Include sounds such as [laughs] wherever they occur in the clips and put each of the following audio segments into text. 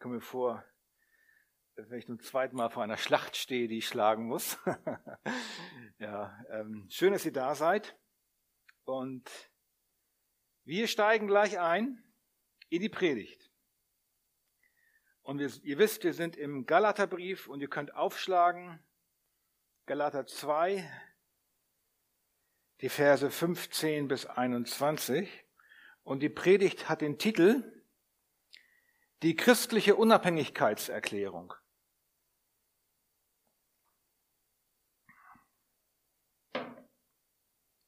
komme mir vor, wenn ich zum zweiten Mal vor einer Schlacht stehe, die ich schlagen muss. [laughs] ja, ähm, schön, dass ihr da seid. Und wir steigen gleich ein in die Predigt. Und wir, ihr wisst, wir sind im Galaterbrief und ihr könnt aufschlagen. Galater 2, die Verse 15 bis 21. Und die Predigt hat den Titel die christliche Unabhängigkeitserklärung.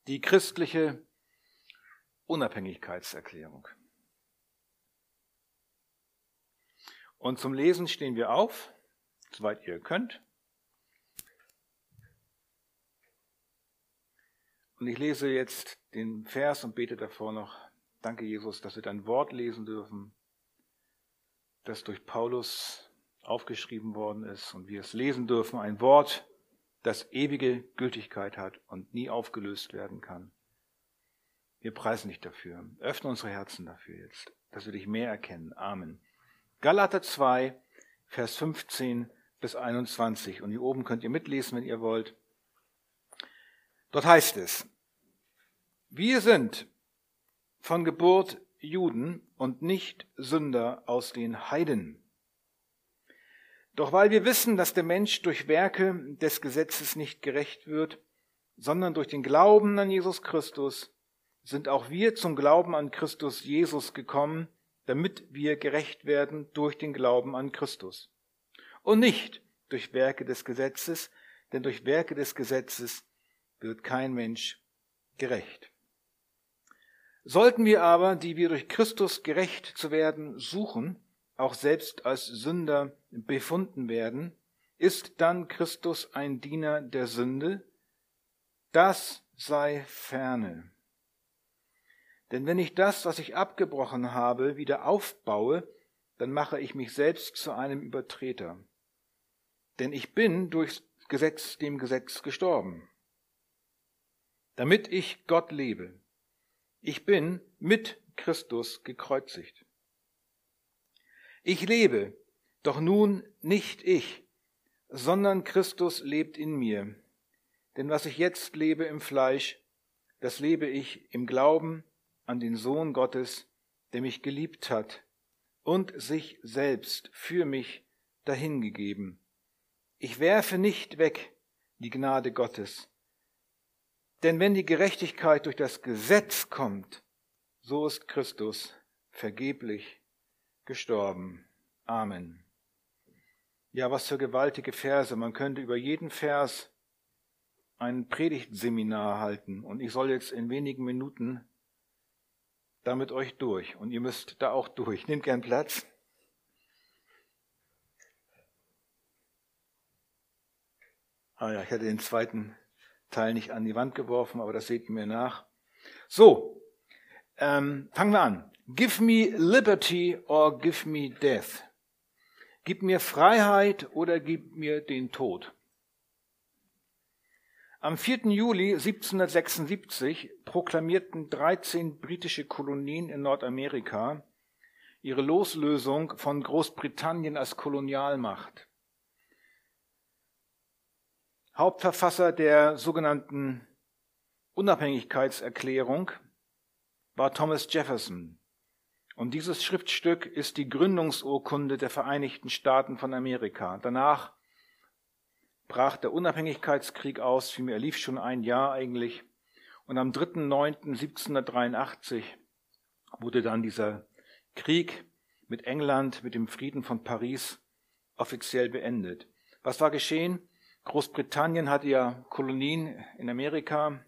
Die christliche Unabhängigkeitserklärung. Und zum Lesen stehen wir auf, soweit ihr könnt. Und ich lese jetzt den Vers und bete davor noch, danke Jesus, dass wir dein Wort lesen dürfen das durch Paulus aufgeschrieben worden ist und wir es lesen dürfen, ein Wort, das ewige Gültigkeit hat und nie aufgelöst werden kann. Wir preisen dich dafür. Öffne unsere Herzen dafür jetzt, dass wir dich mehr erkennen. Amen. Galater 2, Vers 15 bis 21. Und hier oben könnt ihr mitlesen, wenn ihr wollt. Dort heißt es, wir sind von Geburt Juden und nicht Sünder aus den Heiden. Doch weil wir wissen, dass der Mensch durch Werke des Gesetzes nicht gerecht wird, sondern durch den Glauben an Jesus Christus, sind auch wir zum Glauben an Christus Jesus gekommen, damit wir gerecht werden durch den Glauben an Christus. Und nicht durch Werke des Gesetzes, denn durch Werke des Gesetzes wird kein Mensch gerecht. Sollten wir aber, die wir durch Christus gerecht zu werden suchen, auch selbst als Sünder befunden werden, ist dann Christus ein Diener der Sünde? Das sei ferne. Denn wenn ich das, was ich abgebrochen habe, wieder aufbaue, dann mache ich mich selbst zu einem Übertreter. Denn ich bin durch Gesetz dem Gesetz gestorben, damit ich Gott lebe. Ich bin mit Christus gekreuzigt. Ich lebe, doch nun nicht ich, sondern Christus lebt in mir. Denn was ich jetzt lebe im Fleisch, das lebe ich im Glauben an den Sohn Gottes, der mich geliebt hat und sich selbst für mich dahingegeben. Ich werfe nicht weg die Gnade Gottes, denn wenn die Gerechtigkeit durch das Gesetz kommt, so ist Christus vergeblich gestorben. Amen. Ja, was für gewaltige Verse. Man könnte über jeden Vers ein Predigtseminar halten und ich soll jetzt in wenigen Minuten damit euch durch und ihr müsst da auch durch. Nehmt gern Platz. Ah ja, ich hatte den zweiten Teil nicht an die Wand geworfen, aber das seht ihr mir nach. So, ähm, fangen wir an. Give me liberty or give me death. Gib mir Freiheit oder gib mir den Tod. Am 4. Juli 1776 proklamierten 13 britische Kolonien in Nordamerika ihre Loslösung von Großbritannien als Kolonialmacht. Hauptverfasser der sogenannten Unabhängigkeitserklärung war Thomas Jefferson. Und dieses Schriftstück ist die Gründungsurkunde der Vereinigten Staaten von Amerika. Danach brach der Unabhängigkeitskrieg aus, vielmehr lief schon ein Jahr eigentlich. Und am 3.9.1783 wurde dann dieser Krieg mit England, mit dem Frieden von Paris offiziell beendet. Was war geschehen? Großbritannien hatte ja Kolonien in Amerika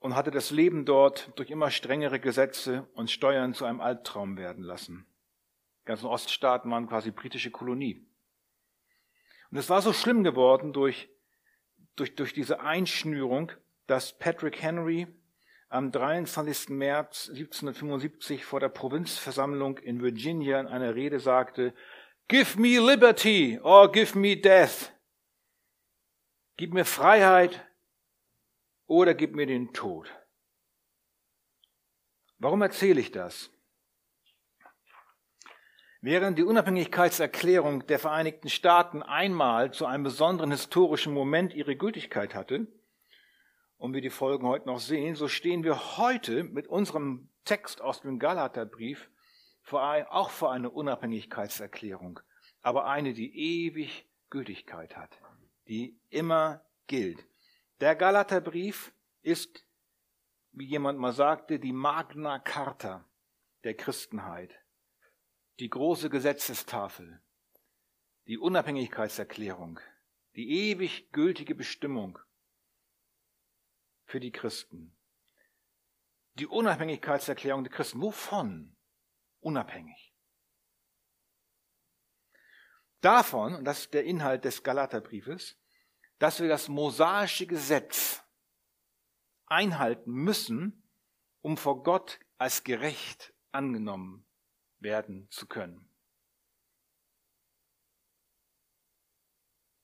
und hatte das Leben dort durch immer strengere Gesetze und Steuern zu einem Albtraum werden lassen. Die ganzen Oststaaten waren quasi britische Kolonie. Und es war so schlimm geworden durch, durch, durch diese Einschnürung, dass Patrick Henry am 23. März 1775 vor der Provinzversammlung in Virginia in einer Rede sagte, Give me liberty or give me death. Gib mir Freiheit oder gib mir den Tod. Warum erzähle ich das? Während die Unabhängigkeitserklärung der Vereinigten Staaten einmal zu einem besonderen historischen Moment ihre Gültigkeit hatte, und wir die Folgen heute noch sehen, so stehen wir heute mit unserem Text aus dem Galaterbrief auch vor einer Unabhängigkeitserklärung, aber eine, die ewig Gültigkeit hat, die immer gilt. Der Galaterbrief ist, wie jemand mal sagte, die Magna Carta der Christenheit die große Gesetzestafel, die Unabhängigkeitserklärung, die ewig gültige Bestimmung für die Christen. Die Unabhängigkeitserklärung der Christen. Wovon? Unabhängig. Davon, und das ist der Inhalt des Galaterbriefes, dass wir das mosaische Gesetz einhalten müssen, um vor Gott als gerecht angenommen werden zu können.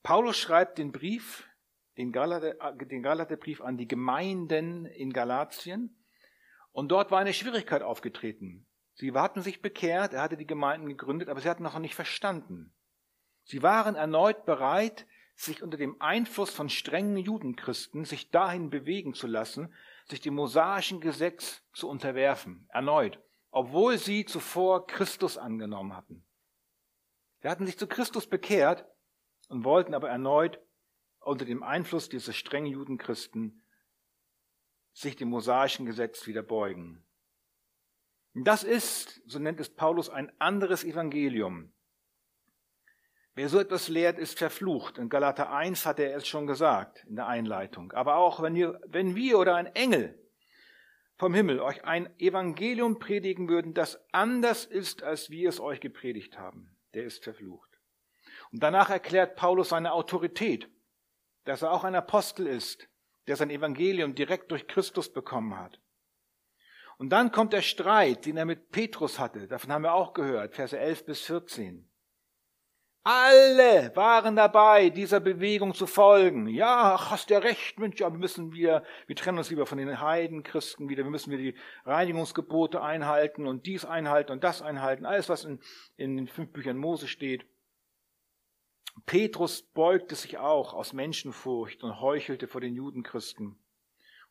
Paulus schreibt den Brief, den, Galater, den Galaterbrief an die Gemeinden in Galatien und dort war eine Schwierigkeit aufgetreten. Sie hatten sich bekehrt, er hatte die Gemeinden gegründet, aber sie hatten noch nicht verstanden. Sie waren erneut bereit, sich unter dem Einfluss von strengen Judenchristen sich dahin bewegen zu lassen, sich dem mosaischen Gesetz zu unterwerfen. Erneut obwohl sie zuvor Christus angenommen hatten. Sie hatten sich zu Christus bekehrt und wollten aber erneut unter dem Einfluss dieser strengen Judenchristen sich dem mosaischen Gesetz wieder beugen. Das ist, so nennt es Paulus, ein anderes Evangelium. Wer so etwas lehrt, ist verflucht. In Galater 1 hat er es schon gesagt in der Einleitung. Aber auch wenn wir, wenn wir oder ein Engel vom Himmel euch ein Evangelium predigen würden, das anders ist, als wir es euch gepredigt haben, der ist verflucht. Und danach erklärt Paulus seine Autorität, dass er auch ein Apostel ist, der sein Evangelium direkt durch Christus bekommen hat. Und dann kommt der Streit, den er mit Petrus hatte. Davon haben wir auch gehört, Verse 11 bis 14. Alle waren dabei, dieser Bewegung zu folgen. Ja, hast ja recht, Mensch, ja, wir müssen wir, wir trennen uns lieber von den Heidenchristen wieder, wir müssen wir die Reinigungsgebote einhalten und dies einhalten und das einhalten, alles, was in, in den fünf Büchern Mose steht. Petrus beugte sich auch aus Menschenfurcht und heuchelte vor den Judenchristen.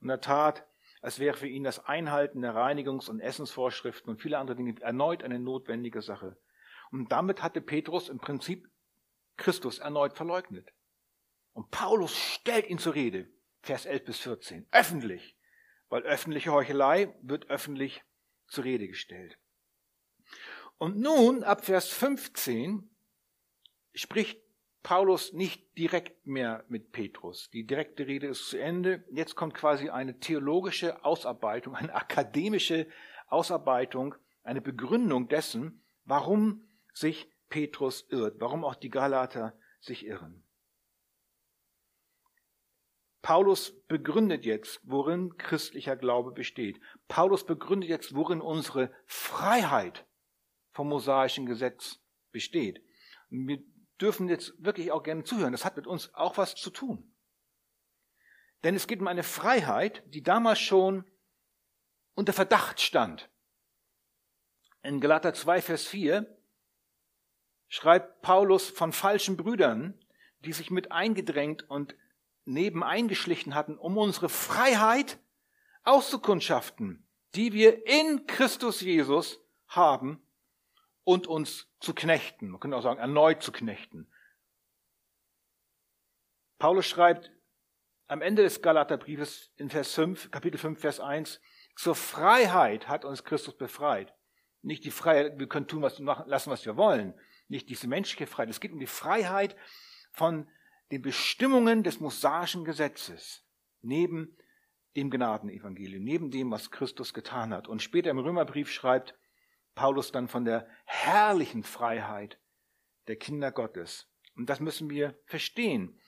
Und er tat, als wäre für ihn das Einhalten der Reinigungs- und Essensvorschriften und viele andere Dinge erneut eine notwendige Sache. Und damit hatte Petrus im Prinzip Christus erneut verleugnet. Und Paulus stellt ihn zur Rede, Vers 11 bis 14, öffentlich, weil öffentliche Heuchelei wird öffentlich zur Rede gestellt. Und nun, ab Vers 15, spricht Paulus nicht direkt mehr mit Petrus. Die direkte Rede ist zu Ende. Jetzt kommt quasi eine theologische Ausarbeitung, eine akademische Ausarbeitung, eine Begründung dessen, warum sich Petrus irrt, warum auch die Galater sich irren. Paulus begründet jetzt, worin christlicher Glaube besteht. Paulus begründet jetzt, worin unsere Freiheit vom mosaischen Gesetz besteht. Und wir dürfen jetzt wirklich auch gerne zuhören. Das hat mit uns auch was zu tun. Denn es geht um eine Freiheit, die damals schon unter Verdacht stand. In Galater 2, Vers 4 schreibt Paulus von falschen Brüdern, die sich mit eingedrängt und neben eingeschlichen hatten, um unsere Freiheit auszukundschaften, die wir in Christus Jesus haben und uns zu knechten. Man könnte auch sagen, erneut zu knechten. Paulus schreibt am Ende des Galaterbriefes in Vers 5, Kapitel 5, Vers 1, zur Freiheit hat uns Christus befreit. Nicht die Freiheit, wir können tun, was wir machen, lassen, was wir wollen, nicht diese menschliche Freiheit. Es geht um die Freiheit von den Bestimmungen des mosaischen Gesetzes neben dem Gnadenevangelium, neben dem, was Christus getan hat. Und später im Römerbrief schreibt Paulus dann von der herrlichen Freiheit der Kinder Gottes. Und das müssen wir verstehen,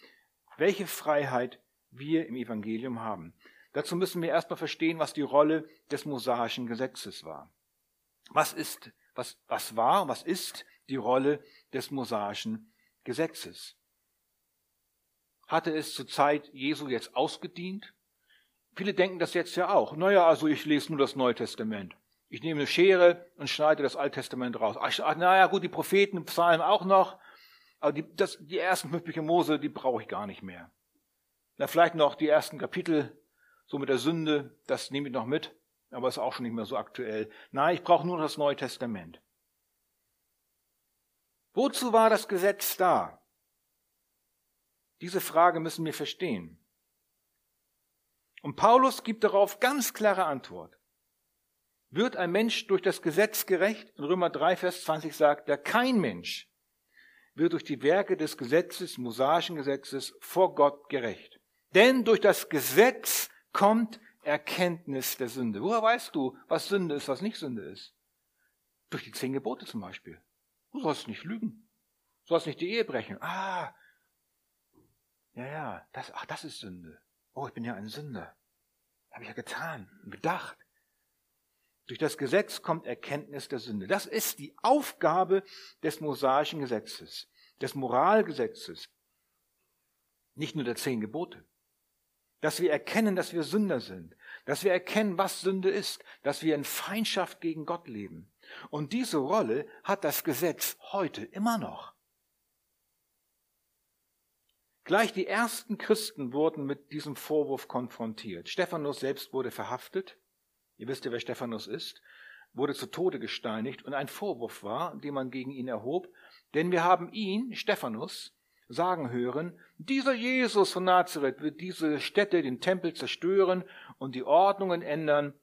welche Freiheit wir im Evangelium haben. Dazu müssen wir erstmal verstehen, was die Rolle des mosaischen Gesetzes war. Was ist, was, was war, was ist die Rolle des mosaischen Gesetzes. Hatte es zur Zeit Jesu jetzt ausgedient? Viele denken das jetzt ja auch. Naja, also ich lese nur das Neue Testament. Ich nehme eine Schere und schneide das Alte Testament raus. Ach, naja, gut, die Propheten, Psalmen auch noch, aber die, das, die ersten fünf Bücher Mose, die brauche ich gar nicht mehr. Na, vielleicht noch die ersten Kapitel, so mit der Sünde, das nehme ich noch mit, aber ist auch schon nicht mehr so aktuell. Nein, ich brauche nur das Neue Testament. Wozu war das Gesetz da? Diese Frage müssen wir verstehen. Und Paulus gibt darauf ganz klare Antwort. Wird ein Mensch durch das Gesetz gerecht? In Römer 3, Vers 20 sagt er, kein Mensch wird durch die Werke des Gesetzes, mosaischen Gesetzes, vor Gott gerecht. Denn durch das Gesetz kommt Erkenntnis der Sünde. Woher weißt du, was Sünde ist, was nicht Sünde ist? Durch die zehn Gebote zum Beispiel. Du sollst nicht lügen. Du sollst nicht die Ehe brechen. Ah, ja, ja, das, ach, das ist Sünde. Oh, ich bin ja ein Sünder. Habe ich ja getan gedacht. Durch das Gesetz kommt Erkenntnis der Sünde. Das ist die Aufgabe des mosaischen Gesetzes, des Moralgesetzes. Nicht nur der zehn Gebote. Dass wir erkennen, dass wir Sünder sind. Dass wir erkennen, was Sünde ist. Dass wir in Feindschaft gegen Gott leben. Und diese Rolle hat das Gesetz heute immer noch. Gleich die ersten Christen wurden mit diesem Vorwurf konfrontiert. Stephanus selbst wurde verhaftet. Ihr wisst ja, wer Stephanus ist. Wurde zu Tode gesteinigt und ein Vorwurf war, den man gegen ihn erhob. Denn wir haben ihn, Stephanus, sagen hören, dieser Jesus von Nazareth wird diese Städte, den Tempel zerstören und die Ordnungen ändern,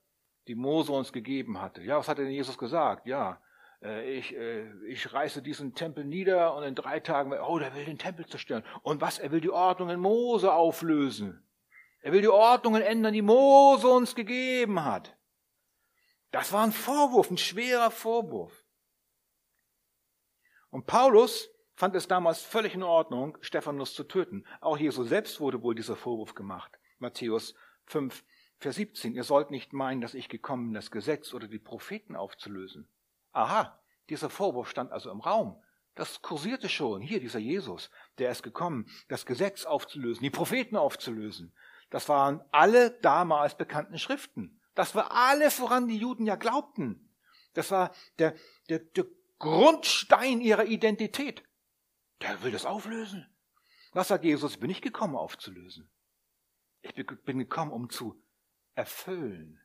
die Mose uns gegeben hatte. Ja, was hat denn Jesus gesagt? Ja, äh, ich, äh, ich reiße diesen Tempel nieder und in drei Tagen, oh, der will den Tempel zerstören. Und was? Er will die Ordnungen Mose auflösen. Er will die Ordnungen ändern, die Mose uns gegeben hat. Das war ein Vorwurf, ein schwerer Vorwurf. Und Paulus fand es damals völlig in Ordnung, Stephanus zu töten. Auch Jesus selbst wurde wohl dieser Vorwurf gemacht. Matthäus 5, Vers 17. Ihr sollt nicht meinen, dass ich gekommen bin, das Gesetz oder die Propheten aufzulösen. Aha, dieser Vorwurf stand also im Raum. Das kursierte schon. Hier, dieser Jesus, der ist gekommen, das Gesetz aufzulösen, die Propheten aufzulösen. Das waren alle damals bekannten Schriften. Das war alles, woran die Juden ja glaubten. Das war der, der, der Grundstein ihrer Identität. Der will das auflösen. Was sagt Jesus? Bin ich gekommen aufzulösen. Ich bin gekommen, um zu erfüllen.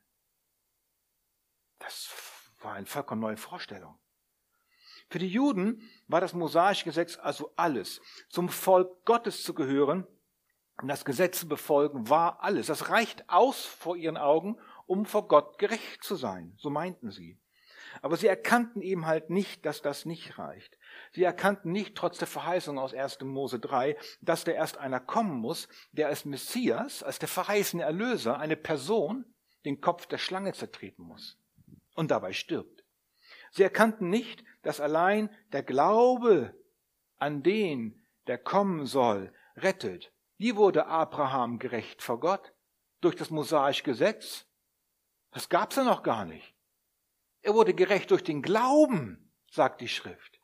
Das war eine vollkommen neue Vorstellung. Für die Juden war das mosaische Gesetz also alles. Zum Volk Gottes zu gehören und das Gesetz zu befolgen war alles. Das reicht aus vor ihren Augen, um vor Gott gerecht zu sein. So meinten sie. Aber sie erkannten eben halt nicht, dass das nicht reicht. Sie erkannten nicht, trotz der Verheißung aus 1. Mose 3, dass da erst einer kommen muss, der als Messias, als der verheißene Erlöser, eine Person, den Kopf der Schlange zertreten muss und dabei stirbt. Sie erkannten nicht, dass allein der Glaube an den, der kommen soll, rettet. Wie wurde Abraham gerecht vor Gott? Durch das mosaische Gesetz? Das gab's ja noch gar nicht. Er wurde gerecht durch den Glauben, sagt die Schrift.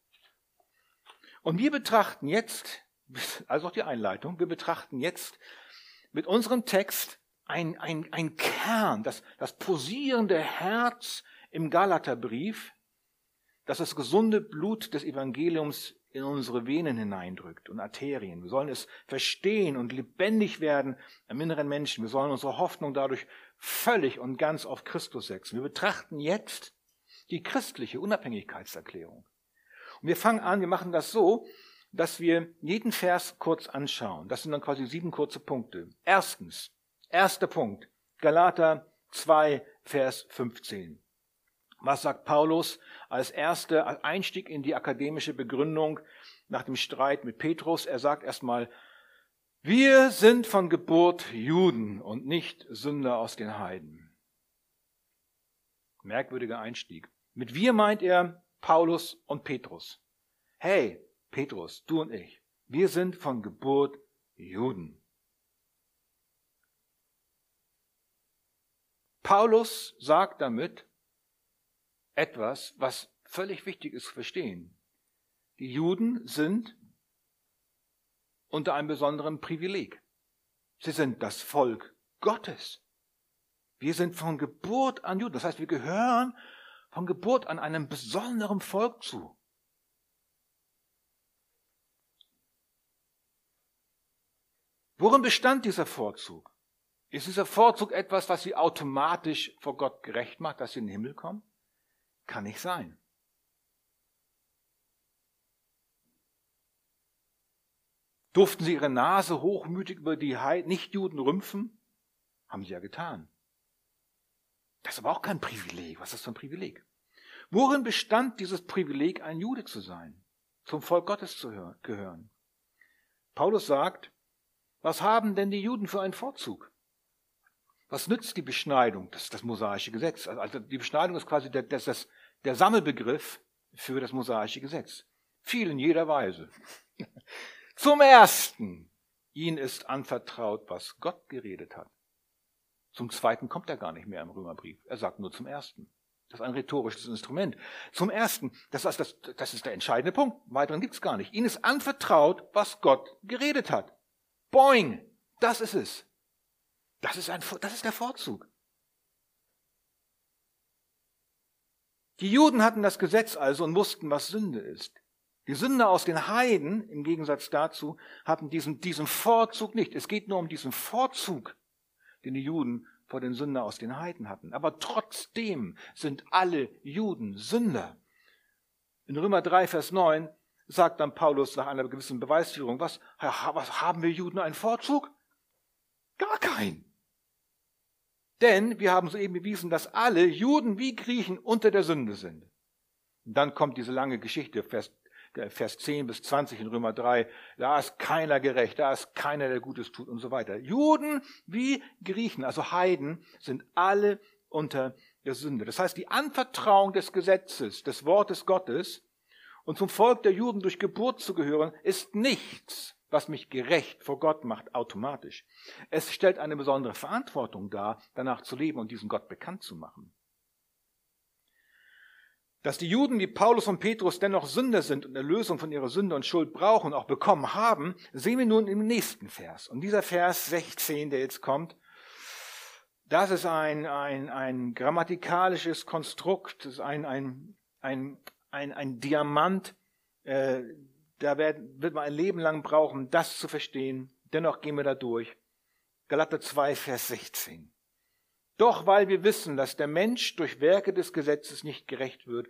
Und wir betrachten jetzt, [laughs] also auch die Einleitung, wir betrachten jetzt mit unserem Text ein, ein, ein Kern, das, das posierende Herz im Galaterbrief, das das gesunde Blut des Evangeliums in unsere Venen hineindrückt und Arterien. Wir sollen es verstehen und lebendig werden im inneren Menschen. Wir sollen unsere Hoffnung dadurch völlig und ganz auf Christus setzen. Wir betrachten jetzt die christliche Unabhängigkeitserklärung. Und wir fangen an, wir machen das so, dass wir jeden Vers kurz anschauen. Das sind dann quasi sieben kurze Punkte. Erstens, erster Punkt, Galater 2, Vers 15. Was sagt Paulus als erster Einstieg in die akademische Begründung nach dem Streit mit Petrus? Er sagt erstmal, wir sind von Geburt Juden und nicht Sünder aus den Heiden. Merkwürdiger Einstieg. Mit wir meint er Paulus und Petrus. Hey, Petrus, du und ich, wir sind von Geburt Juden. Paulus sagt damit, etwas, was völlig wichtig ist zu verstehen. Die Juden sind unter einem besonderen Privileg. Sie sind das Volk Gottes. Wir sind von Geburt an Juden. Das heißt, wir gehören von Geburt an einem besonderen Volk zu. Worin bestand dieser Vorzug? Ist dieser Vorzug etwas, was sie automatisch vor Gott gerecht macht, dass sie in den Himmel kommen? Kann nicht sein. Durften sie ihre Nase hochmütig über die Nichtjuden rümpfen? Haben sie ja getan. Das ist aber auch kein Privileg. Was ist das für ein Privileg? Worin bestand dieses Privileg, ein Jude zu sein, zum Volk Gottes zu gehören? Paulus sagt, was haben denn die Juden für einen Vorzug? Was nützt die Beschneidung? Das ist das mosaische Gesetz. Also die Beschneidung ist quasi der, das, das, der Sammelbegriff für das mosaische Gesetz. Viel in jeder Weise. Zum ersten, ihnen ist anvertraut, was Gott geredet hat. Zum zweiten kommt er gar nicht mehr im Römerbrief. Er sagt nur zum ersten. Das ist ein rhetorisches Instrument. Zum ersten, das ist, das, das ist der entscheidende Punkt. Weiteren gibt's gar nicht. Ihnen ist anvertraut, was Gott geredet hat. Boing! Das ist es. Das ist, ein, das ist der Vorzug. Die Juden hatten das Gesetz also und wussten, was Sünde ist. Die Sünder aus den Heiden, im Gegensatz dazu, hatten diesen, diesen Vorzug nicht. Es geht nur um diesen Vorzug, den die Juden vor den Sünder aus den Heiden hatten. Aber trotzdem sind alle Juden Sünder. In Römer 3, Vers 9 sagt dann Paulus nach einer gewissen Beweisführung, was, was haben wir Juden einen Vorzug? Gar keinen. Denn wir haben soeben bewiesen, dass alle Juden wie Griechen unter der Sünde sind. Und dann kommt diese lange Geschichte, Vers, Vers 10 bis 20 in Römer 3. Da ist keiner gerecht, da ist keiner, der Gutes tut und so weiter. Juden wie Griechen, also Heiden, sind alle unter der Sünde. Das heißt, die Anvertrauung des Gesetzes, des Wortes Gottes, und zum Volk der Juden durch Geburt zu gehören, ist nichts, was mich gerecht vor Gott macht, automatisch. Es stellt eine besondere Verantwortung dar, danach zu leben und diesen Gott bekannt zu machen. Dass die Juden wie Paulus und Petrus dennoch Sünder sind und Erlösung von ihrer Sünde und Schuld brauchen und auch bekommen haben, sehen wir nun im nächsten Vers. Und dieser Vers 16, der jetzt kommt, das ist ein, ein, ein grammatikalisches Konstrukt, ist ein, ein, ein ein, ein Diamant. Äh, da wird, wird man ein Leben lang brauchen, das zu verstehen. Dennoch gehen wir da durch. Galater 2, Vers 16. Doch weil wir wissen, dass der Mensch durch Werke des Gesetzes nicht gerecht wird,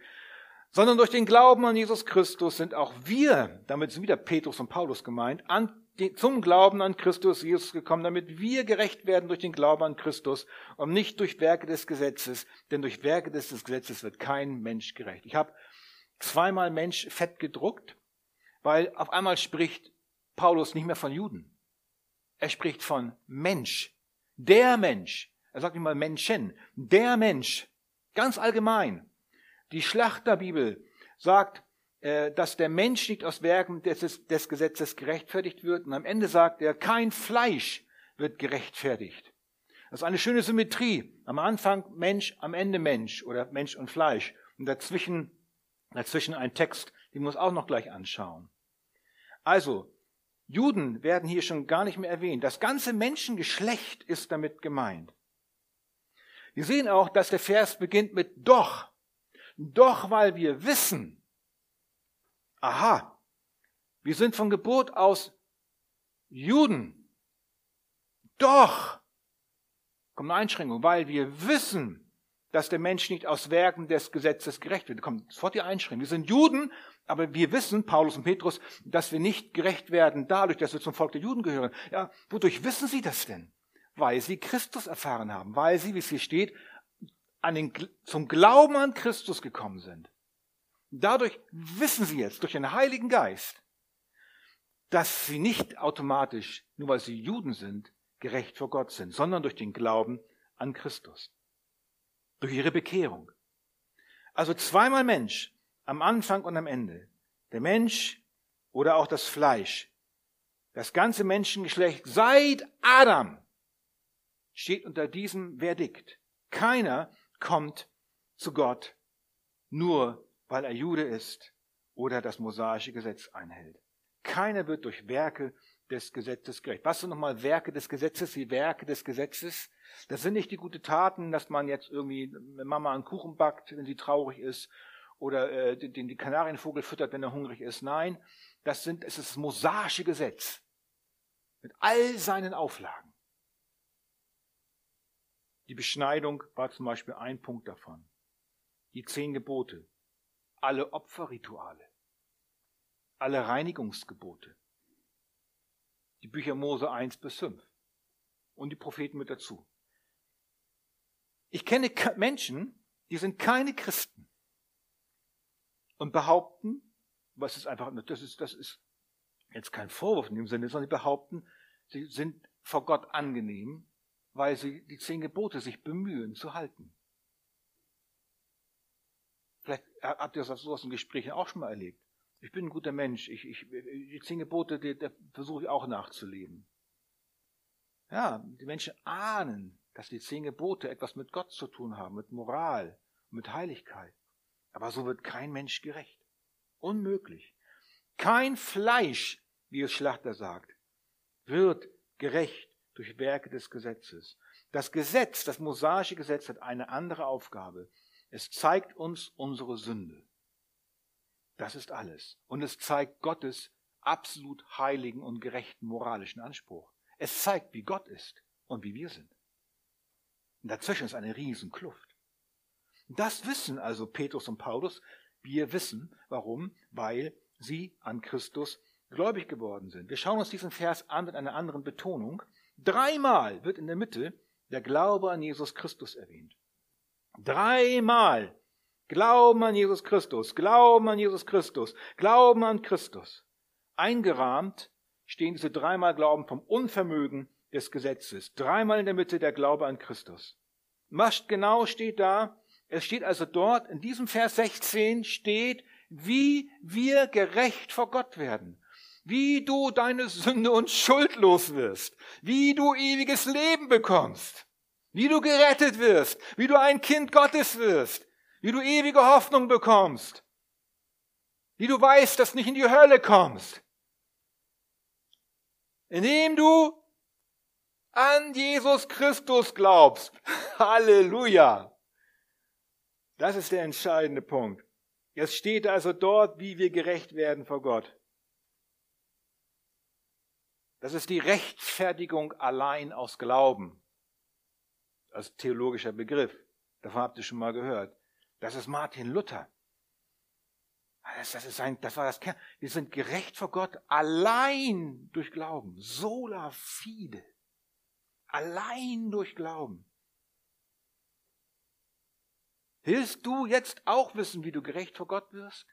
sondern durch den Glauben an Jesus Christus sind auch wir, damit sind wieder Petrus und Paulus gemeint, an, zum Glauben an Christus Jesus gekommen, damit wir gerecht werden durch den Glauben an Christus und nicht durch Werke des Gesetzes, denn durch Werke des Gesetzes wird kein Mensch gerecht. Ich habe zweimal Mensch fett gedruckt, weil auf einmal spricht Paulus nicht mehr von Juden. Er spricht von Mensch. Der Mensch. Er sagt nicht mal Menschen. Der Mensch. Ganz allgemein. Die Schlachterbibel sagt, äh, dass der Mensch nicht aus Werken des, des Gesetzes gerechtfertigt wird. Und am Ende sagt er, kein Fleisch wird gerechtfertigt. Das ist eine schöne Symmetrie. Am Anfang Mensch, am Ende Mensch oder Mensch und Fleisch. Und dazwischen Dazwischen ein Text, den uns auch noch gleich anschauen. Also, Juden werden hier schon gar nicht mehr erwähnt. Das ganze Menschengeschlecht ist damit gemeint. Wir sehen auch, dass der Vers beginnt mit doch. Doch, weil wir wissen, aha, wir sind von Geburt aus Juden. Doch, kommt eine Einschränkung, weil wir wissen, dass der Mensch nicht aus Werken des Gesetzes gerecht wird. Kommt sofort die Einschränkung. Wir sind Juden, aber wir wissen, Paulus und Petrus, dass wir nicht gerecht werden dadurch, dass wir zum Volk der Juden gehören. Ja, wodurch wissen sie das denn? Weil sie Christus erfahren haben, weil sie, wie es hier steht, an den, zum Glauben an Christus gekommen sind. Dadurch wissen sie jetzt durch den Heiligen Geist, dass sie nicht automatisch, nur weil sie Juden sind, gerecht vor Gott sind, sondern durch den Glauben an Christus durch ihre Bekehrung. Also zweimal Mensch, am Anfang und am Ende. Der Mensch oder auch das Fleisch. Das ganze Menschengeschlecht seit Adam steht unter diesem Verdikt. Keiner kommt zu Gott nur, weil er Jude ist oder das mosaische Gesetz einhält. Keiner wird durch Werke des Gesetzes gerecht. Was sind nochmal Werke des Gesetzes? Die Werke des Gesetzes, das sind nicht die guten Taten, dass man jetzt irgendwie Mama einen Kuchen backt, wenn sie traurig ist, oder äh, den die Kanarienvogel füttert, wenn er hungrig ist. Nein, das sind, es ist das mosaische Gesetz mit all seinen Auflagen. Die Beschneidung war zum Beispiel ein Punkt davon. Die zehn Gebote, alle Opferrituale, alle Reinigungsgebote, die Bücher Mose 1 bis 5 und die Propheten mit dazu. Ich kenne Menschen, die sind keine Christen und behaupten, was ist einfach, das ist, das ist jetzt kein Vorwurf in dem Sinne, sondern die behaupten, sie sind vor Gott angenehm, weil sie die zehn Gebote sich bemühen zu halten. Vielleicht habt ihr das sowas in Gesprächen auch schon mal erlebt. Ich bin ein guter Mensch. Ich, ich, die zehn Gebote, die, die versuche ich auch nachzuleben. Ja, die Menschen ahnen, dass die zehn Gebote etwas mit Gott zu tun haben, mit Moral, mit Heiligkeit. Aber so wird kein Mensch gerecht. Unmöglich. Kein Fleisch, wie es Schlachter sagt, wird gerecht durch Werke des Gesetzes. Das Gesetz, das mosaische Gesetz hat eine andere Aufgabe. Es zeigt uns unsere Sünde. Das ist alles. Und es zeigt Gottes absolut heiligen und gerechten moralischen Anspruch. Es zeigt, wie Gott ist und wie wir sind. Und dazwischen ist eine Riesenkluft. Das wissen also Petrus und Paulus. Wir wissen, warum? Weil sie an Christus gläubig geworden sind. Wir schauen uns diesen Vers an mit einer anderen Betonung. Dreimal wird in der Mitte der Glaube an Jesus Christus erwähnt. Dreimal. Glauben an Jesus Christus, Glauben an Jesus Christus, Glauben an Christus. Eingerahmt stehen diese dreimal Glauben vom Unvermögen des Gesetzes. Dreimal in der Mitte der Glaube an Christus. Was genau steht da? Es steht also dort, in diesem Vers 16 steht, wie wir gerecht vor Gott werden, wie du deine Sünde und schuldlos wirst, wie du ewiges Leben bekommst, wie du gerettet wirst, wie du ein Kind Gottes wirst, wie du ewige Hoffnung bekommst, wie du weißt, dass du nicht in die Hölle kommst, indem du an Jesus Christus glaubst. [laughs] Halleluja. Das ist der entscheidende Punkt. Jetzt steht also dort, wie wir gerecht werden vor Gott. Das ist die Rechtfertigung allein aus Glauben. Als theologischer Begriff. Davon habt ihr schon mal gehört. Das ist Martin Luther. Das, das, ist ein, das war das Kern. Wir sind gerecht vor Gott allein durch Glauben. Sola fide. Allein durch Glauben. Willst du jetzt auch wissen, wie du gerecht vor Gott wirst?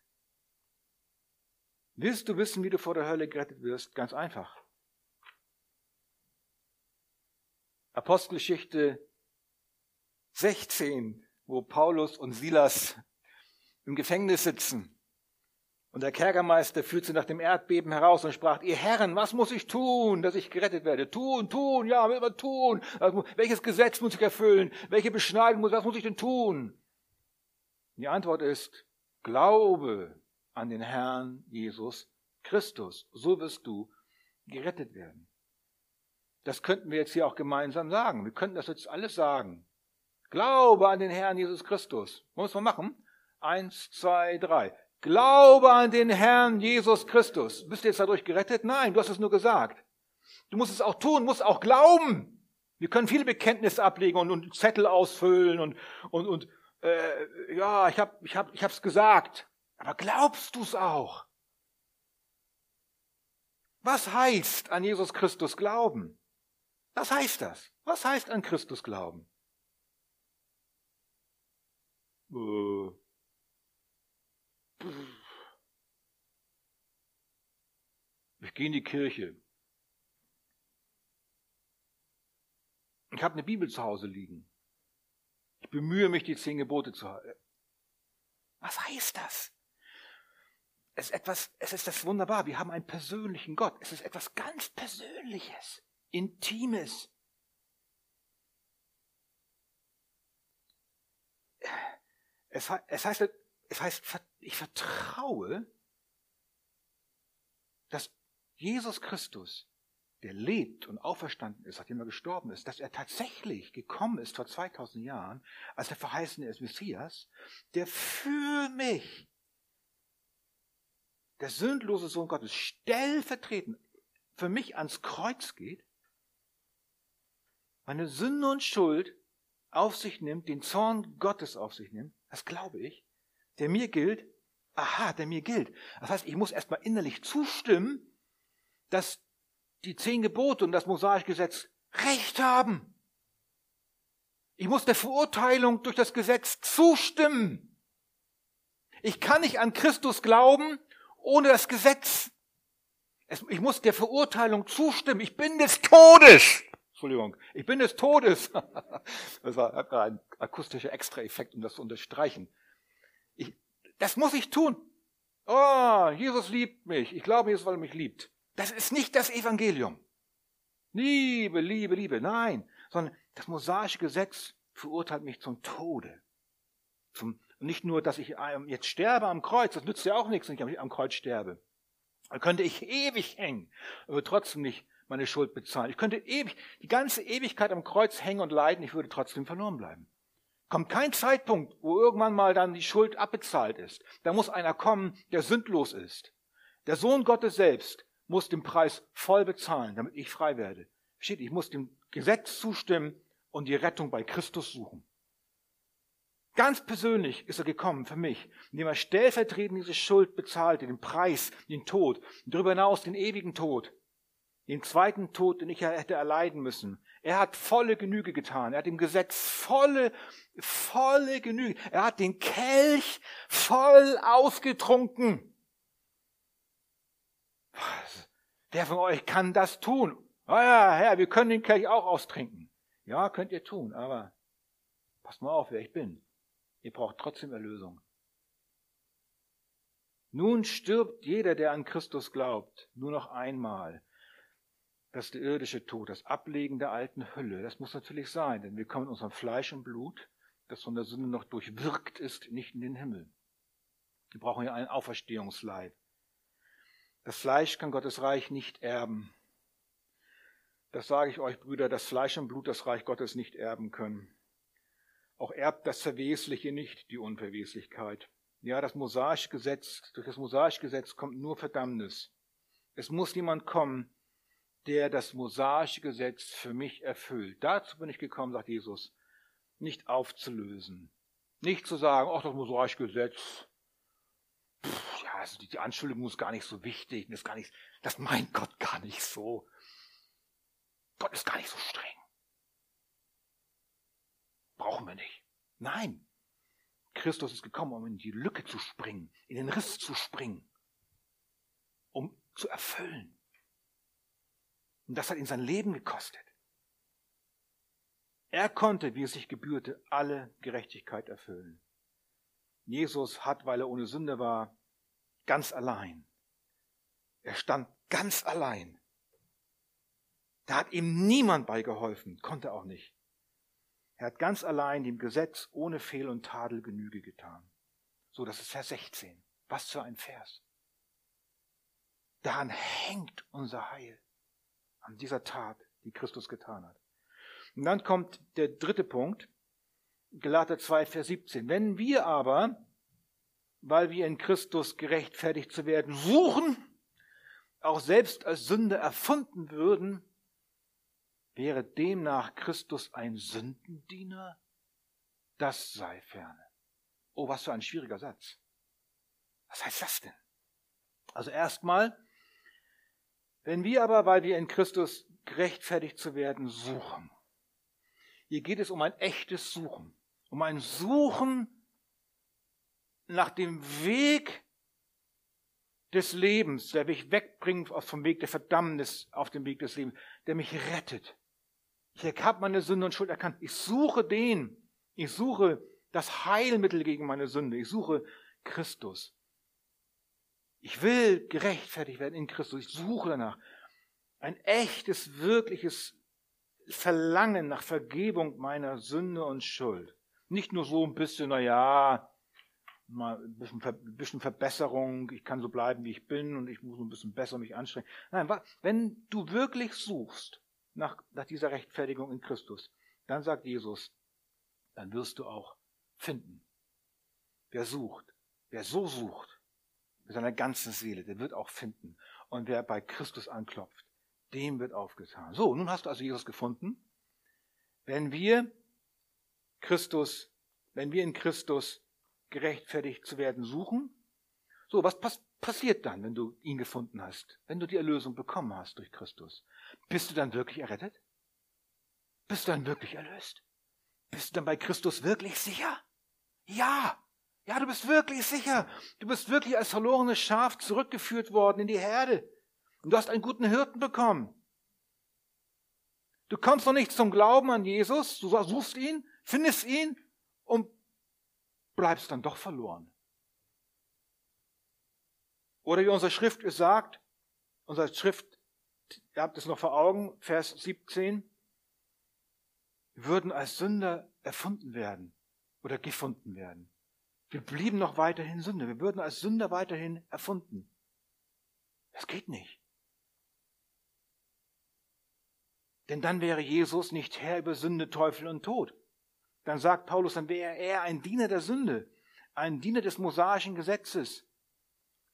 Willst du wissen, wie du vor der Hölle gerettet wirst? Ganz einfach. Apostelgeschichte 16, wo Paulus und Silas im Gefängnis sitzen. Und der Kerkermeister führt sie nach dem Erdbeben heraus und sprach, ihr Herren, was muss ich tun, dass ich gerettet werde? Tun, tun, ja, will man tun. Welches Gesetz muss ich erfüllen? Welche Beschneidung muss, was muss ich denn tun? Die Antwort ist, glaube an den Herrn Jesus Christus. So wirst du gerettet werden. Das könnten wir jetzt hier auch gemeinsam sagen. Wir könnten das jetzt alles sagen. Glaube an den Herrn Jesus Christus. Muss man machen? Eins, zwei, drei. Glaube an den Herrn Jesus Christus. Bist du jetzt dadurch gerettet? Nein, du hast es nur gesagt. Du musst es auch tun, musst auch glauben. Wir können viele Bekenntnisse ablegen und, und Zettel ausfüllen und, und, und äh, ja, ich habe ich hab, ich hab's gesagt. Aber glaubst du's auch? Was heißt an Jesus Christus glauben? Was heißt das? Was heißt an Christus glauben? Äh. Ich gehe in die Kirche. Ich habe eine Bibel zu Hause liegen bemühe mich, die zehn Gebote zu halten. Was heißt das? Es ist etwas, es ist das wunderbar. Wir haben einen persönlichen Gott. Es ist etwas ganz Persönliches, Intimes. Es, es heißt, es heißt, ich vertraue, dass Jesus Christus der lebt und auferstanden ist, nachdem er gestorben ist, dass er tatsächlich gekommen ist vor 2000 Jahren, als der verheißene ist Messias, der für mich, der sündlose Sohn Gottes, stellvertretend für mich ans Kreuz geht, meine Sünde und Schuld auf sich nimmt, den Zorn Gottes auf sich nimmt, das glaube ich, der mir gilt, aha, der mir gilt. Das heißt, ich muss erstmal innerlich zustimmen, dass die zehn Gebote und das mosaische Gesetz Recht haben. Ich muss der Verurteilung durch das Gesetz zustimmen. Ich kann nicht an Christus glauben ohne das Gesetz. Ich muss der Verurteilung zustimmen. Ich bin des Todes. Entschuldigung, ich bin des Todes. [laughs] Das war ein akustischer Extraeffekt, um das zu unterstreichen. Ich, das muss ich tun. Oh, Jesus liebt mich. Ich glaube, Jesus, weil er mich liebt. Das ist nicht das Evangelium. Liebe, Liebe, Liebe. Nein, sondern das mosaische Gesetz verurteilt mich zum Tode. Zum, nicht nur, dass ich jetzt sterbe am Kreuz, das nützt ja auch nichts, wenn ich am Kreuz sterbe. Da könnte ich ewig hängen, aber trotzdem nicht meine Schuld bezahlen. Ich könnte ewig, die ganze Ewigkeit am Kreuz hängen und leiden, ich würde trotzdem verloren bleiben. Kommt kein Zeitpunkt, wo irgendwann mal dann die Schuld abbezahlt ist. Da muss einer kommen, der sündlos ist. Der Sohn Gottes selbst muss den Preis voll bezahlen, damit ich frei werde. Steht, ich muss dem Gesetz zustimmen und die Rettung bei Christus suchen. Ganz persönlich ist er gekommen für mich, indem er stellvertretend diese Schuld bezahlte, den Preis, den Tod, darüber hinaus den ewigen Tod, den zweiten Tod, den ich hätte erleiden müssen. Er hat volle Genüge getan. Er hat dem Gesetz volle, volle Genüge. Er hat den Kelch voll ausgetrunken. Wer von euch kann das tun? Ah ja, Herr, wir können den Kelch auch austrinken. Ja, könnt ihr tun, aber passt mal auf, wer ich bin. Ihr braucht trotzdem Erlösung. Nun stirbt jeder, der an Christus glaubt, nur noch einmal. Das ist der irdische Tod, das Ablegen der alten Hülle. Das muss natürlich sein, denn wir kommen in unserem Fleisch und Blut, das von der Sünde noch durchwirkt ist, nicht in den Himmel. Wir brauchen ja einen Auferstehungsleib. Das Fleisch kann Gottes Reich nicht erben. Das sage ich euch, Brüder, dass Fleisch und Blut das Reich Gottes nicht erben können. Auch erbt das Verwesliche nicht die Unverweslichkeit. Ja, das mosaische durch das mosaische Gesetz kommt nur Verdammnis. Es muss jemand kommen, der das mosaische Gesetz für mich erfüllt. Dazu bin ich gekommen, sagt Jesus, nicht aufzulösen. Nicht zu sagen, ach, das mosaische Gesetz, pff, ja, also die Anschuldigung ist gar nicht so wichtig, das, gar nicht, das meint Gott gar nicht so. Gott ist gar nicht so streng. Brauchen wir nicht. Nein. Christus ist gekommen, um in die Lücke zu springen, in den Riss zu springen, um zu erfüllen. Und das hat ihn sein Leben gekostet. Er konnte, wie es sich gebührte, alle Gerechtigkeit erfüllen. Jesus hat, weil er ohne Sünde war, ganz allein. Er stand ganz allein. Da hat ihm niemand beigeholfen, konnte auch nicht. Er hat ganz allein dem Gesetz ohne Fehl und Tadel Genüge getan. So, das ist Vers 16. Was für ein Vers. Daran hängt unser Heil. An dieser Tat, die Christus getan hat. Und dann kommt der dritte Punkt. Galater 2, Vers 17. Wenn wir aber, weil wir in Christus gerechtfertigt zu werden suchen, auch selbst als Sünde erfunden würden, wäre demnach Christus ein Sündendiener? Das sei ferne. Oh, was für ein schwieriger Satz. Was heißt das denn? Also erstmal, wenn wir aber, weil wir in Christus gerechtfertigt zu werden, suchen. Hier geht es um ein echtes Suchen. Um ein Suchen nach dem Weg des Lebens, der mich wegbringt vom Weg der Verdammnis auf den Weg des Lebens, der mich rettet, ich habe meine Sünde und Schuld erkannt. Ich suche den. Ich suche das Heilmittel gegen meine Sünde. Ich suche Christus. Ich will gerechtfertigt werden in Christus. Ich suche danach. Ein echtes, wirkliches Verlangen nach Vergebung meiner Sünde und Schuld. Nicht nur so ein bisschen, na ja, mal ein bisschen, ein bisschen Verbesserung, ich kann so bleiben, wie ich bin und ich muss ein bisschen besser mich anstrengen. Nein, wenn du wirklich suchst nach, nach dieser Rechtfertigung in Christus, dann sagt Jesus, dann wirst du auch finden. Wer sucht, wer so sucht, mit seiner ganzen Seele, der wird auch finden. Und wer bei Christus anklopft, dem wird aufgetan. So, nun hast du also Jesus gefunden. Wenn wir Christus, wenn wir in Christus gerechtfertigt zu werden suchen, so, was pass passiert dann, wenn du ihn gefunden hast, wenn du die Erlösung bekommen hast durch Christus? Bist du dann wirklich errettet? Bist du dann wirklich erlöst? Bist du dann bei Christus wirklich sicher? Ja, ja, du bist wirklich sicher. Du bist wirklich als verlorenes Schaf zurückgeführt worden in die Herde. Und du hast einen guten Hirten bekommen. Du kommst noch nicht zum Glauben an Jesus, du suchst ihn, findest ihn und bleibst dann doch verloren. Oder wie unsere Schrift es sagt, unsere Schrift, ihr habt es noch vor Augen, Vers 17, wir würden als Sünder erfunden werden oder gefunden werden. Wir blieben noch weiterhin Sünder. Wir würden als Sünder weiterhin erfunden. Das geht nicht. Denn dann wäre Jesus nicht Herr über Sünde, Teufel und Tod. Dann sagt Paulus, dann wäre er ein Diener der Sünde, ein Diener des mosaischen Gesetzes,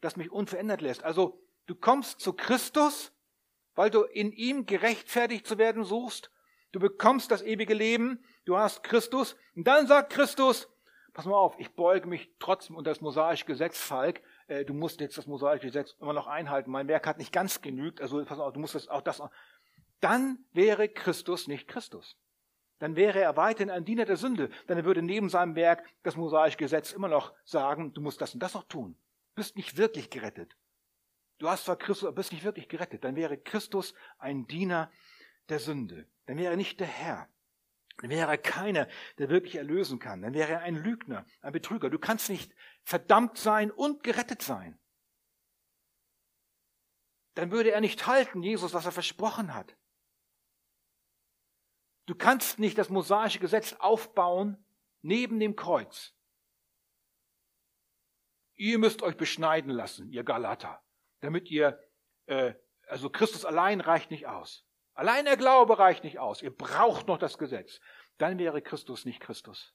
das mich unverändert lässt. Also du kommst zu Christus, weil du in ihm gerechtfertigt zu werden suchst. Du bekommst das ewige Leben, du hast Christus. Und dann sagt Christus, pass mal auf, ich beuge mich trotzdem unter das mosaische Gesetz, Falk. Äh, du musst jetzt das mosaische Gesetz immer noch einhalten. Mein Werk hat nicht ganz genügt, also pass mal auf, du musst das, auch das. Dann wäre Christus nicht Christus. Dann wäre er weiterhin ein Diener der Sünde, denn er würde neben seinem Werk das mosaische Gesetz immer noch sagen, du musst das und das noch tun. Du bist nicht wirklich gerettet. Du hast zwar Christus, aber bist nicht wirklich gerettet. Dann wäre Christus ein Diener der Sünde. Dann wäre er nicht der Herr. Dann wäre er keiner, der wirklich erlösen kann. Dann wäre er ein Lügner, ein Betrüger. Du kannst nicht verdammt sein und gerettet sein. Dann würde er nicht halten, Jesus, was er versprochen hat. Du kannst nicht das mosaische Gesetz aufbauen neben dem Kreuz. Ihr müsst euch beschneiden lassen, ihr Galater, damit ihr, äh, also Christus allein reicht nicht aus. Allein der Glaube reicht nicht aus. Ihr braucht noch das Gesetz. Dann wäre Christus nicht Christus.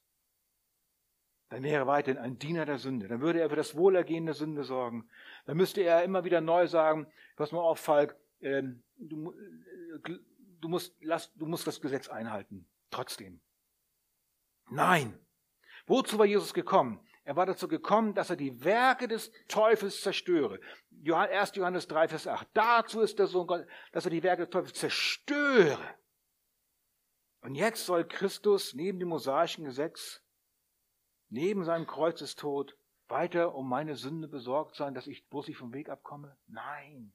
Dann wäre er weiterhin ein Diener der Sünde. Dann würde er für das Wohlergehen der Sünde sorgen. Dann müsste er immer wieder neu sagen, pass mal auf, Falk, äh, du, äh, du, musst, lass, du musst das Gesetz einhalten. Trotzdem. Nein. Wozu war Jesus gekommen? Er war dazu gekommen, dass er die Werke des Teufels zerstöre. 1. Johannes 3, Vers 8. Dazu ist der Sohn Gott, dass er die Werke des Teufels zerstöre. Und jetzt soll Christus neben dem mosaischen Gesetz, neben seinem Kreuzestod, weiter um meine Sünde besorgt sein, dass ich bloß vom Weg abkomme? Nein.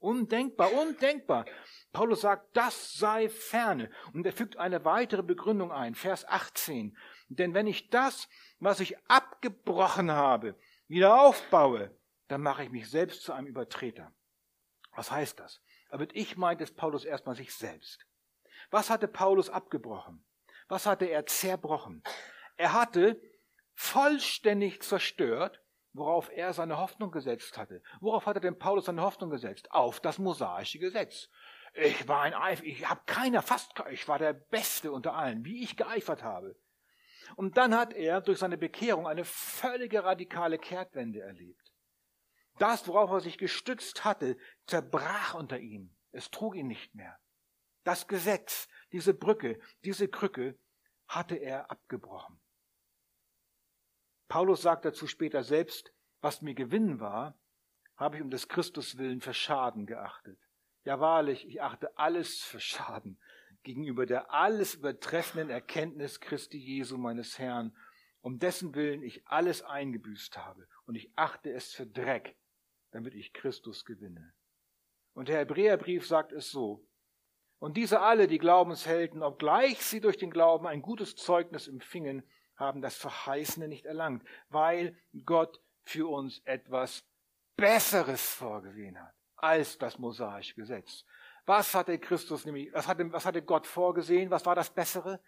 Undenkbar, undenkbar. Paulus sagt, das sei ferne. Und er fügt eine weitere Begründung ein, Vers 18. Denn wenn ich das, was ich abgebrochen habe, wieder aufbaue, dann mache ich mich selbst zu einem Übertreter. Was heißt das? Aber ich meint es Paulus erstmal sich selbst. Was hatte Paulus abgebrochen? Was hatte er zerbrochen? Er hatte vollständig zerstört, worauf er seine Hoffnung gesetzt hatte. Worauf hatte denn Paulus seine Hoffnung gesetzt? Auf das mosaische Gesetz. Ich war ein Eifer, ich habe keiner, fast, ich war der Beste unter allen, wie ich geeifert habe. Und dann hat er durch seine Bekehrung eine völlige radikale Kehrtwende erlebt. Das, worauf er sich gestützt hatte, zerbrach unter ihm. Es trug ihn nicht mehr. Das Gesetz, diese Brücke, diese Krücke hatte er abgebrochen. Paulus sagt dazu später selbst, was mir Gewinn war, habe ich um des Christus willen für Schaden geachtet. Ja wahrlich, ich achte alles für Schaden gegenüber der alles übertreffenden Erkenntnis Christi Jesu meines Herrn, um dessen Willen ich alles eingebüßt habe, und ich achte es für Dreck, damit ich Christus gewinne. Und der Hebräerbrief sagt es so, und diese alle, die Glaubenshelden, obgleich sie durch den Glauben ein gutes Zeugnis empfingen, haben das Verheißene nicht erlangt, weil Gott für uns etwas Besseres vorgesehen hat als das mosaische Gesetz. Was hatte Christus nämlich, was hatte, was hatte Gott vorgesehen? Was war das Bessere?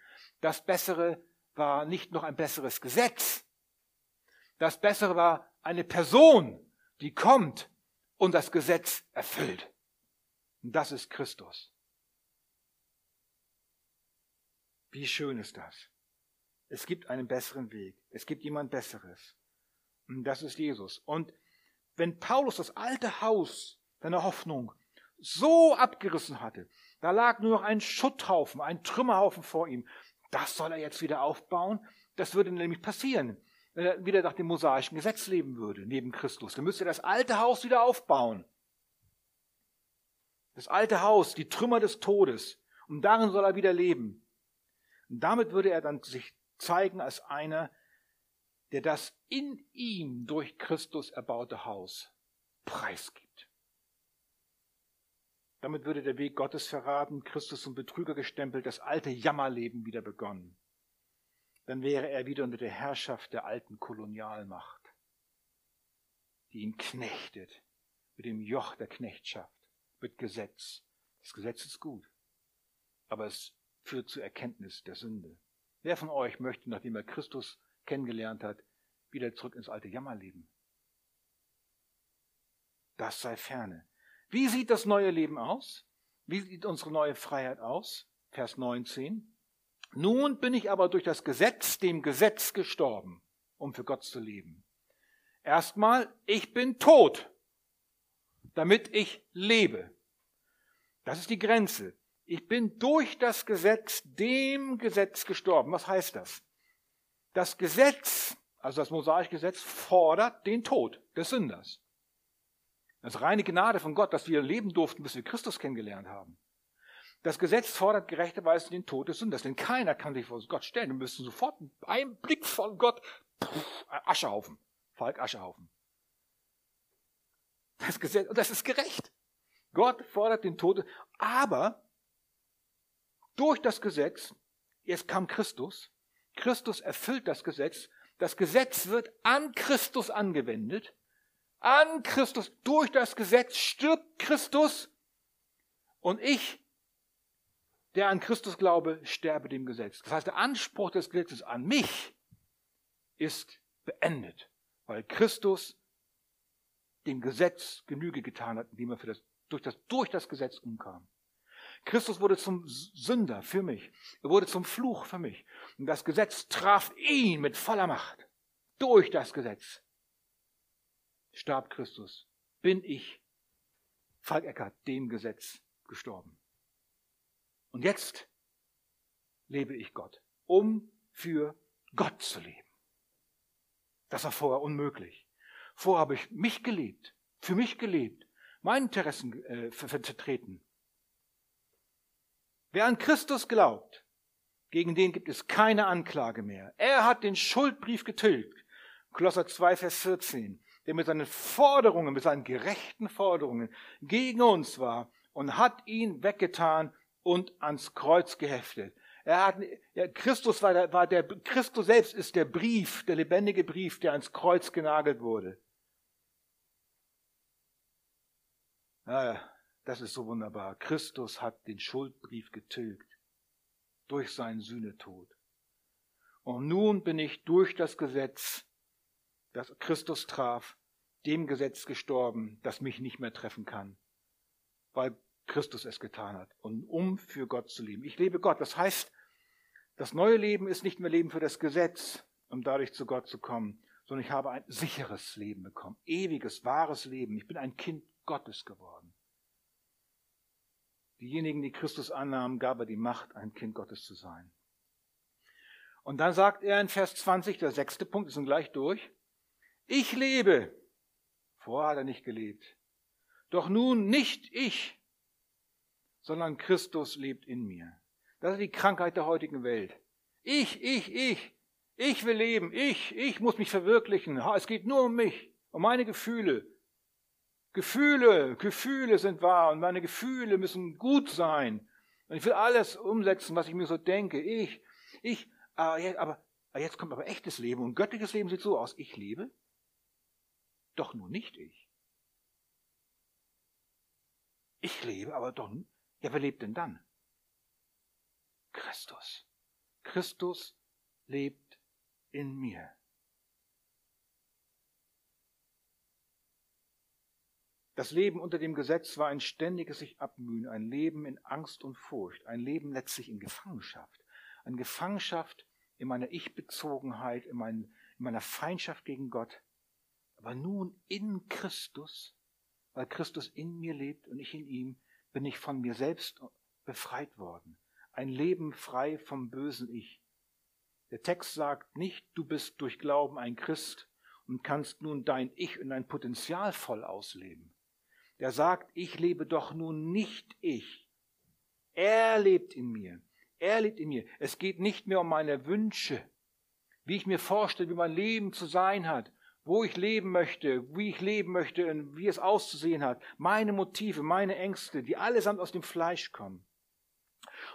Das Bessere war nicht noch ein besseres Gesetz. Das Bessere war eine Person, die kommt und das Gesetz erfüllt. Und das ist Christus. Wie schön ist das? Es gibt einen besseren Weg. Es gibt jemand Besseres. Und das ist Jesus. Und wenn Paulus das alte Haus seiner Hoffnung so abgerissen hatte, da lag nur noch ein Schutthaufen, ein Trümmerhaufen vor ihm. Das soll er jetzt wieder aufbauen. Das würde nämlich passieren, wenn er wieder nach dem mosaischen Gesetz leben würde, neben Christus. Dann müsste er das alte Haus wieder aufbauen. Das alte Haus, die Trümmer des Todes. Und darin soll er wieder leben. Und damit würde er dann sich zeigen als einer, der das in ihm durch Christus erbaute Haus preisgibt. Damit würde der Weg Gottes verraten, Christus zum Betrüger gestempelt, das alte Jammerleben wieder begonnen. Dann wäre er wieder unter der Herrschaft der alten Kolonialmacht, die ihn knechtet mit dem Joch der Knechtschaft, mit Gesetz. Das Gesetz ist gut, aber es führt zur Erkenntnis der Sünde. Wer von euch möchte, nachdem er Christus kennengelernt hat, wieder zurück ins alte Jammerleben? Das sei ferne. Wie sieht das neue Leben aus? Wie sieht unsere neue Freiheit aus? Vers 19. Nun bin ich aber durch das Gesetz dem Gesetz gestorben, um für Gott zu leben. Erstmal, ich bin tot, damit ich lebe. Das ist die Grenze. Ich bin durch das Gesetz dem Gesetz gestorben. Was heißt das? Das Gesetz, also das mosaische Gesetz, fordert den Tod des Sünders. Das ist reine Gnade von Gott, dass wir leben durften, bis wir Christus kennengelernt haben. Das Gesetz fordert gerechterweise den Tod des Sünders, denn keiner kann sich vor Gott stellen. Wir müssen sofort einen Blick von Gott, pff, Aschehaufen, Falk Aschehaufen. Das Gesetz, und das ist gerecht. Gott fordert den Tod, aber durch das Gesetz, jetzt kam Christus, Christus erfüllt das Gesetz, das Gesetz wird an Christus angewendet an Christus, durch das Gesetz stirbt Christus und ich, der an Christus glaube, sterbe dem Gesetz. Das heißt, der Anspruch des Gesetzes an mich ist beendet, weil Christus dem Gesetz Genüge getan hat, indem er für das, durch, das, durch das Gesetz umkam. Christus wurde zum Sünder für mich. Er wurde zum Fluch für mich. Und das Gesetz traf ihn mit voller Macht. Durch das Gesetz starb Christus, bin ich, Falk Eckert, dem Gesetz gestorben. Und jetzt lebe ich Gott, um für Gott zu leben. Das war vorher unmöglich. Vorher habe ich mich gelebt, für mich gelebt, meine Interessen äh, vertreten. Wer an Christus glaubt, gegen den gibt es keine Anklage mehr. Er hat den Schuldbrief getilgt. Kolosser 2, Vers 14 der mit seinen Forderungen, mit seinen gerechten Forderungen gegen uns war und hat ihn weggetan und ans Kreuz geheftet. Er hat, ja, Christus war der, war der, Christus selbst ist der Brief, der lebendige Brief, der ans Kreuz genagelt wurde. Ja, das ist so wunderbar. Christus hat den Schuldbrief getilgt durch seinen Sühnetod. Und nun bin ich durch das Gesetz das Christus traf, dem Gesetz gestorben, das mich nicht mehr treffen kann, weil Christus es getan hat und um für Gott zu leben. Ich lebe Gott. Das heißt, das neue Leben ist nicht mehr Leben für das Gesetz, um dadurch zu Gott zu kommen, sondern ich habe ein sicheres Leben bekommen, ewiges, wahres Leben. Ich bin ein Kind Gottes geworden. Diejenigen, die Christus annahmen, gab er die Macht, ein Kind Gottes zu sein. Und dann sagt er in Vers 20, der sechste Punkt, ist nun gleich durch, ich lebe. Vorher hat er nicht gelebt. Doch nun nicht ich, sondern Christus lebt in mir. Das ist die Krankheit der heutigen Welt. Ich, ich, ich. Ich will leben. Ich, ich muss mich verwirklichen. Es geht nur um mich, um meine Gefühle. Gefühle, Gefühle sind wahr und meine Gefühle müssen gut sein. Und ich will alles umsetzen, was ich mir so denke. Ich, ich, aber, jetzt kommt aber echtes Leben und göttliches Leben sieht so aus. Ich lebe, doch nur nicht ich. Ich lebe, aber doch. Ja, wer lebt denn dann? Christus. Christus lebt in mir. Das Leben unter dem Gesetz war ein ständiges sich abmühen, ein Leben in Angst und Furcht, ein Leben letztlich in Gefangenschaft, eine Gefangenschaft in meiner Ich-Bezogenheit, in, mein, in meiner Feindschaft gegen Gott, aber nun in Christus, weil Christus in mir lebt und ich in ihm, bin ich von mir selbst befreit worden. Ein Leben frei vom bösen Ich. Der Text sagt nicht, du bist durch Glauben ein Christ und kannst nun dein Ich und dein Potenzial voll ausleben. Der sagt, ich lebe doch nun nicht ich. Er lebt in mir. Er lebt in mir. Es geht nicht mehr um meine Wünsche, wie ich mir vorstelle, wie mein Leben zu sein hat, wo ich leben möchte, wie ich leben möchte und wie es auszusehen hat. Meine Motive, meine Ängste, die allesamt aus dem Fleisch kommen.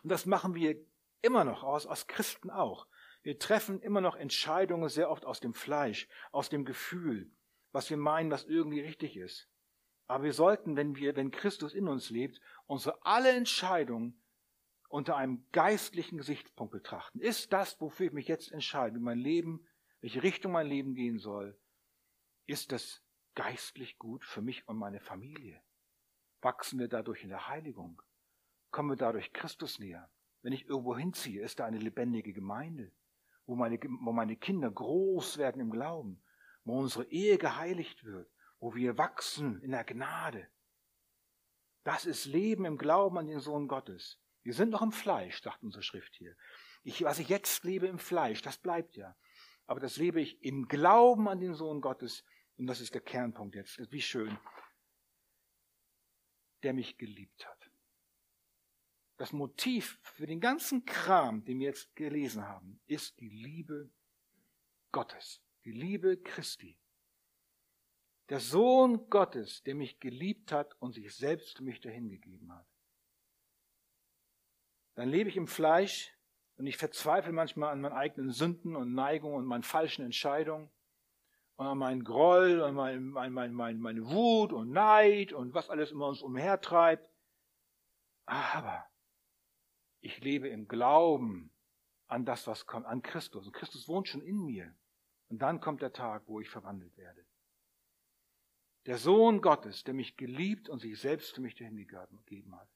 Und das machen wir immer noch aus, aus Christen auch. Wir treffen immer noch Entscheidungen sehr oft aus dem Fleisch, aus dem Gefühl, was wir meinen, was irgendwie richtig ist. Aber wir sollten, wenn wir, wenn Christus in uns lebt, unsere alle Entscheidungen unter einem geistlichen Gesichtspunkt betrachten. Ist das, wofür ich mich jetzt entscheide, wie mein Leben, welche Richtung mein Leben gehen soll, ist das geistlich gut für mich und meine Familie? Wachsen wir dadurch in der Heiligung? Kommen wir dadurch Christus näher? Wenn ich irgendwo hinziehe, ist da eine lebendige Gemeinde? wo meine, wo meine Kinder groß werden im Glauben, wo unsere Ehe geheiligt wird, wo wir wachsen in der Gnade. Das ist Leben im Glauben an den Sohn Gottes. Wir sind noch im Fleisch, sagt unsere Schrift hier. Ich, was ich jetzt lebe im Fleisch, das bleibt ja. Aber das lebe ich im Glauben an den Sohn Gottes. Und das ist der Kernpunkt jetzt. Wie schön. Der mich geliebt hat das Motiv für den ganzen Kram, den wir jetzt gelesen haben, ist die Liebe Gottes, die Liebe Christi. Der Sohn Gottes, der mich geliebt hat und sich selbst für mich dahingegeben hat. Dann lebe ich im Fleisch und ich verzweifle manchmal an meinen eigenen Sünden und Neigungen und meinen falschen Entscheidungen und an meinen Groll und mein, mein, mein, mein, meine Wut und Neid und was alles immer uns umhertreibt. Aber ich lebe im Glauben an das, was kommt, an Christus. Und Christus wohnt schon in mir. Und dann kommt der Tag, wo ich verwandelt werde. Der Sohn Gottes, der mich geliebt und sich selbst für mich hingegeben hat.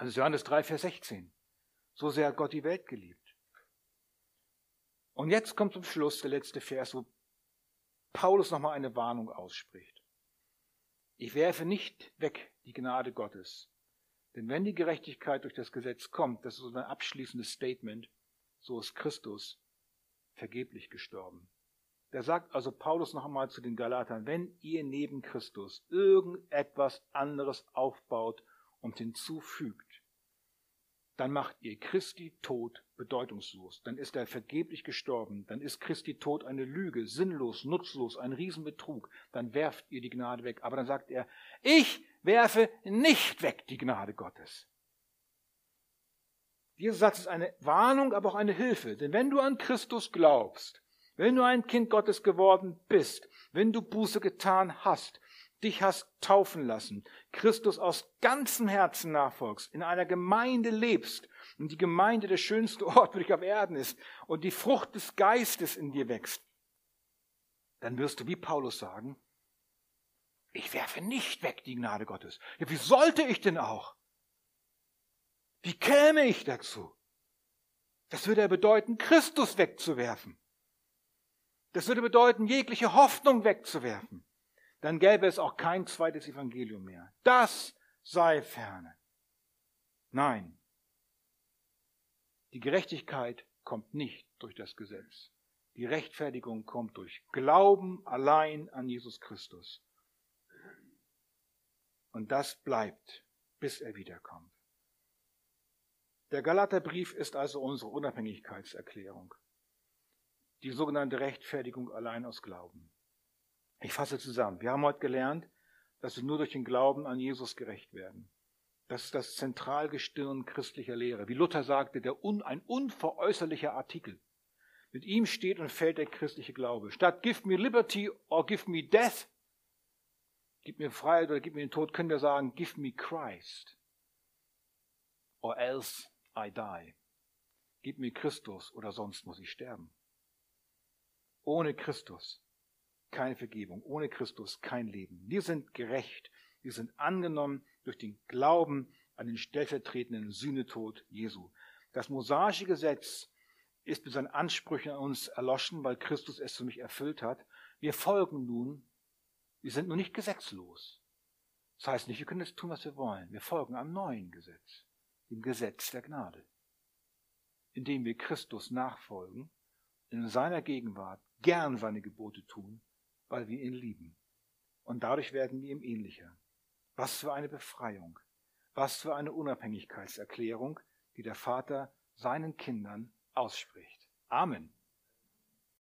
Ist Johannes 3, Vers 16. So sehr hat Gott die Welt geliebt. Und jetzt kommt zum Schluss der letzte Vers, wo Paulus nochmal eine Warnung ausspricht. Ich werfe nicht weg die Gnade Gottes, denn wenn die Gerechtigkeit durch das Gesetz kommt, das ist ein abschließendes Statement, so ist Christus vergeblich gestorben. Da sagt also Paulus noch einmal zu den Galatern, wenn ihr neben Christus irgendetwas anderes aufbaut und hinzufügt, dann macht ihr Christi Tod bedeutungslos. Dann ist er vergeblich gestorben. Dann ist Christi Tod eine Lüge, sinnlos, nutzlos, ein Riesenbetrug. Dann werft ihr die Gnade weg. Aber dann sagt er, ich werfe nicht weg die Gnade Gottes. Dieser Satz ist eine Warnung, aber auch eine Hilfe. Denn wenn du an Christus glaubst, wenn du ein Kind Gottes geworden bist, wenn du Buße getan hast, dich hast taufen lassen, Christus aus ganzem Herzen nachfolgst, in einer Gemeinde lebst und die Gemeinde der schönste Ort für dich auf Erden ist und die Frucht des Geistes in dir wächst, dann wirst du wie Paulus sagen, ich werfe nicht weg die Gnade Gottes. Ja, wie sollte ich denn auch? Wie käme ich dazu? Das würde ja bedeuten, Christus wegzuwerfen. Das würde bedeuten, jegliche Hoffnung wegzuwerfen. Dann gäbe es auch kein zweites Evangelium mehr. Das sei ferne. Nein. Die Gerechtigkeit kommt nicht durch das Gesetz. Die Rechtfertigung kommt durch Glauben allein an Jesus Christus. Und das bleibt, bis er wiederkommt. Der Galaterbrief ist also unsere Unabhängigkeitserklärung. Die sogenannte Rechtfertigung allein aus Glauben. Ich fasse zusammen. Wir haben heute gelernt, dass wir nur durch den Glauben an Jesus gerecht werden. Das ist das Zentralgestirn christlicher Lehre. Wie Luther sagte, der un, ein unveräußerlicher Artikel. Mit ihm steht und fällt der christliche Glaube. Statt give me liberty or give me death, gib mir Freiheit oder gib mir den Tod, können wir sagen, give me Christ. Or else I die. Gib mir Christus oder sonst muss ich sterben. Ohne Christus keine Vergebung, ohne Christus kein Leben. Wir sind gerecht, wir sind angenommen durch den Glauben an den stellvertretenden Sühnetod Jesu. Das mosaische Gesetz ist mit seinen Ansprüchen an uns erloschen, weil Christus es für mich erfüllt hat. Wir folgen nun, wir sind nun nicht gesetzlos. Das heißt nicht, wir können jetzt tun, was wir wollen. Wir folgen einem neuen Gesetz, dem Gesetz der Gnade, indem wir Christus nachfolgen, in seiner Gegenwart gern seine Gebote tun, weil wir ihn lieben. Und dadurch werden wir ihm ähnlicher. Was für eine Befreiung, was für eine Unabhängigkeitserklärung, die der Vater seinen Kindern ausspricht. Amen.